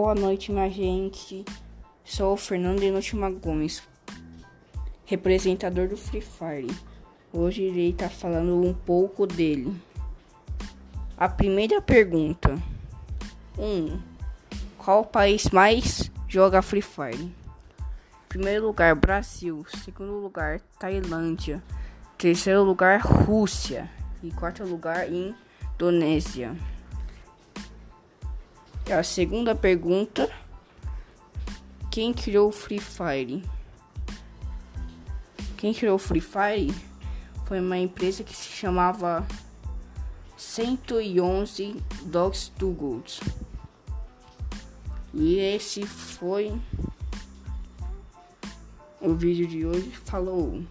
Boa noite, minha gente. Sou o Fernando Enotima Gomes, representador do Free Fire. Hoje irei estar falando um pouco dele. A primeira pergunta: 1. Um, qual país mais joga Free Fire? Primeiro lugar, Brasil. Segundo lugar, Tailândia. Terceiro lugar, Rússia. E quarto lugar, Indonésia. A segunda pergunta: Quem criou o Free Fire? Quem criou o Free Fire foi uma empresa que se chamava 111 Dogs to Gold. E esse foi o vídeo de hoje. Falou!